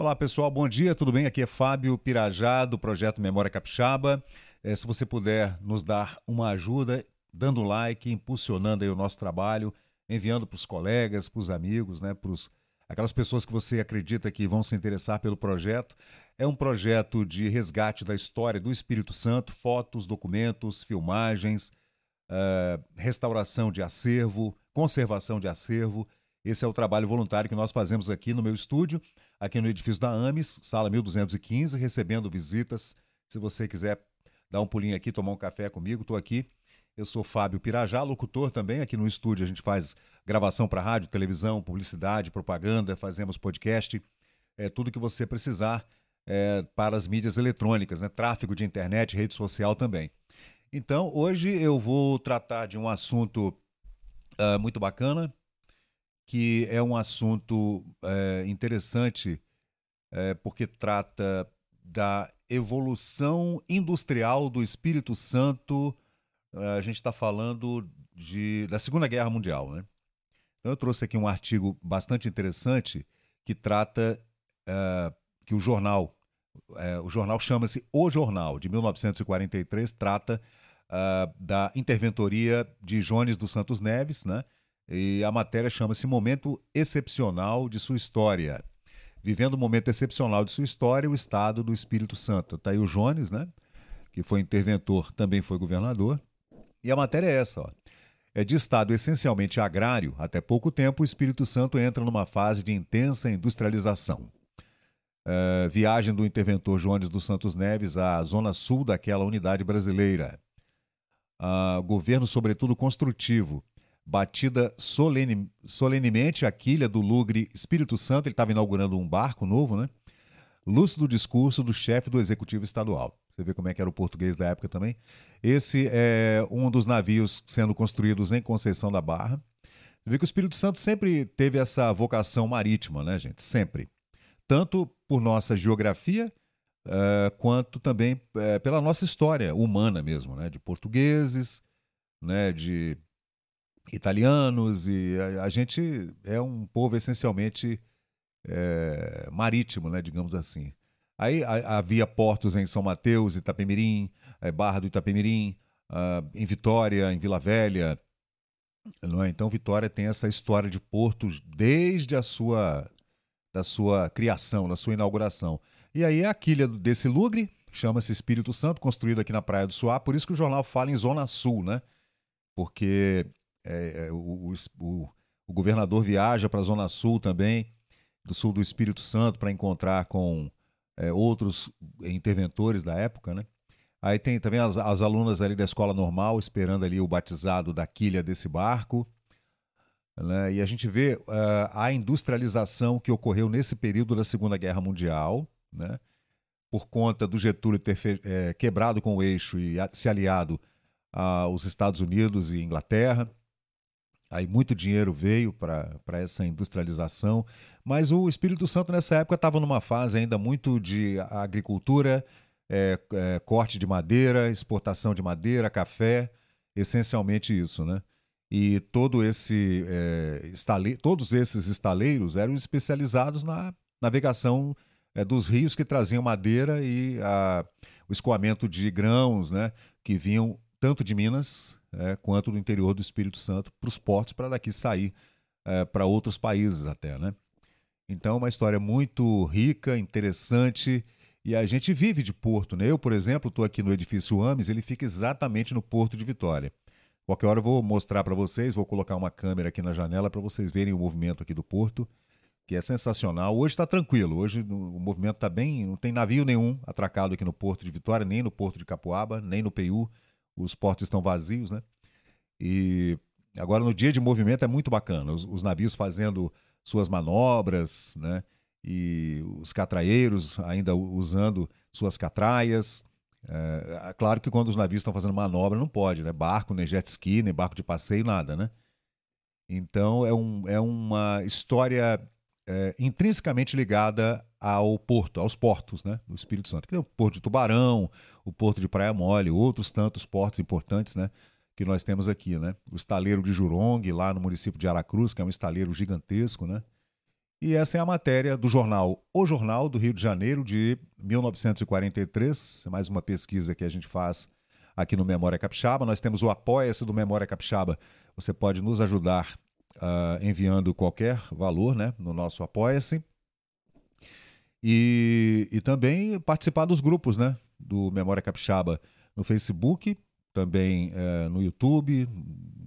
Olá pessoal, bom dia, tudo bem? Aqui é Fábio Pirajá do projeto Memória Capixaba. É, se você puder nos dar uma ajuda, dando like, impulsionando o nosso trabalho, enviando para os colegas, para os amigos, né, para aquelas pessoas que você acredita que vão se interessar pelo projeto. É um projeto de resgate da história do Espírito Santo, fotos, documentos, filmagens, uh, restauração de acervo, conservação de acervo. Esse é o trabalho voluntário que nós fazemos aqui no meu estúdio aqui no edifício da AMES, sala 1215, recebendo visitas. Se você quiser dar um pulinho aqui, tomar um café comigo, estou aqui. Eu sou Fábio Pirajá, locutor também. Aqui no estúdio a gente faz gravação para rádio, televisão, publicidade, propaganda, fazemos podcast, é, tudo que você precisar é, para as mídias eletrônicas, né? tráfego de internet, rede social também. Então, hoje eu vou tratar de um assunto uh, muito bacana, que é um assunto é, interessante é, porque trata da evolução industrial do Espírito Santo. É, a gente está falando de, da Segunda Guerra Mundial. Né? Então, eu trouxe aqui um artigo bastante interessante que trata é, que o jornal, é, o jornal chama-se O Jornal, de 1943, trata uh, da interventoria de Jones dos Santos Neves, né? E a matéria chama-se Momento Excepcional de Sua História. Vivendo um momento excepcional de sua história, o Estado do Espírito Santo. Está aí o Jones, né? Que foi interventor, também foi governador. E a matéria é essa, ó. É de estado essencialmente agrário, até pouco tempo o Espírito Santo entra numa fase de intensa industrialização. Uh, viagem do interventor Jones dos Santos Neves à zona sul daquela unidade brasileira. Uh, governo, sobretudo, construtivo, batida solene, solenemente a quilha do Lugre Espírito Santo, ele estava inaugurando um barco novo, né? Lúcido discurso do chefe do executivo estadual. Você vê como é que era o português da época também. Esse é um dos navios sendo construídos em Conceição da Barra. Você vê que o Espírito Santo sempre teve essa vocação marítima, né, gente? Sempre. Tanto por nossa geografia, uh, quanto também uh, pela nossa história humana mesmo, né? De portugueses, né? De italianos e a, a, gente é um povo essencialmente é, marítimo, né, digamos assim. Aí a, havia portos em São Mateus, Itapemirim, é, Barra do Itapemirim, uh, em Vitória, em Vila Velha. Não é? Então Vitória tem essa história de portos desde a sua da sua criação, da sua inauguração. E aí a quilha desse lugre chama-se Espírito Santo, construído aqui na Praia do Suá, por isso que o jornal fala em Zona Sul, né? Porque é, é, o, o, o, governador viaja para a Zona Sul também, do sul do Espírito Santo, para encontrar com é, outros interventores da época, né? Aí tem também as, as, alunas ali da escola normal esperando ali o batizado da quilha desse barco. Né? E a gente vê uh, a industrialização que ocorreu nesse período da Segunda Guerra Mundial, né? por conta do Getúlio ter é, quebrado com o eixo e se aliado aos Estados Unidos e Inglaterra. Aí muito dinheiro veio para essa industrialização, mas o Espírito Santo nessa época estava numa fase ainda muito de agricultura, é, é, corte de madeira, exportação de madeira, café, essencialmente isso, né? E todo esse, é, estale... todos esses estaleiros eram especializados na navegação é, dos rios que traziam madeira e a... o escoamento de grãos, né? Que vinham tanto de Minas é, quanto do interior do Espírito Santo para os portos para daqui sair é, para outros países até, né? Então, uma história muito rica, interessante e a gente vive de porto, né? Eu, por exemplo, estou aqui no edifício Ames, ele fica exatamente no porto de Vitória. Qualquer hora eu vou mostrar para vocês, vou colocar uma câmera aqui na janela para vocês verem o movimento aqui do porto, que é sensacional. Hoje está tranquilo, hoje o movimento está bem, não tem navio nenhum atracado aqui no porto de Vitória, nem no porto de Capuaba, nem no PU os portos estão vazios, né? E agora no dia de movimento é muito bacana, os, os navios fazendo suas manobras, né? E os catraeiros ainda usando suas catraias. É, é, claro que quando os navios estão fazendo manobra não pode, né? Barco, nem jet ski, nem barco de passeio, nada, né? Então é, um, é uma história é, intrinsecamente ligada ao porto, aos portos né, do Espírito Santo. Que é o Porto de Tubarão, o Porto de Praia Mole, outros tantos portos importantes né, que nós temos aqui. Né? O estaleiro de Jurong, lá no município de Aracruz, que é um estaleiro gigantesco. Né? E essa é a matéria do jornal O Jornal do Rio de Janeiro de 1943. Mais uma pesquisa que a gente faz aqui no Memória Capixaba. Nós temos o Apoia-se do Memória Capixaba. Você pode nos ajudar uh, enviando qualquer valor né, no nosso Apoia-se. E, e também participar dos grupos né, do Memória Capixaba no Facebook, também uh, no YouTube,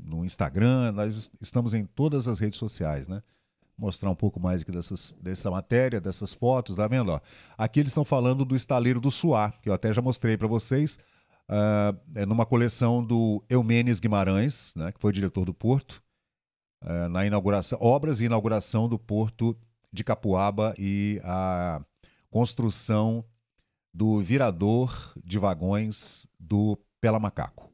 no Instagram. Nós estamos em todas as redes sociais. Né? Mostrar um pouco mais aqui dessas, dessa matéria, dessas fotos, tá vendo? Ó, aqui eles estão falando do estaleiro do Suá, que eu até já mostrei para vocês uh, é numa coleção do Eumenes Guimarães, né, que foi diretor do Porto, uh, na inauguração, obras e inauguração do Porto de Capuaba e a construção do virador de vagões do Pela Macaco.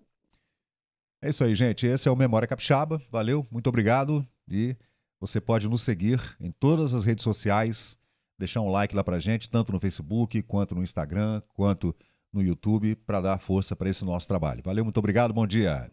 É isso aí, gente. Esse é o Memória Capixaba. Valeu, muito obrigado. E você pode nos seguir em todas as redes sociais, deixar um like lá pra gente, tanto no Facebook, quanto no Instagram, quanto no YouTube para dar força para esse nosso trabalho. Valeu, muito obrigado, bom dia.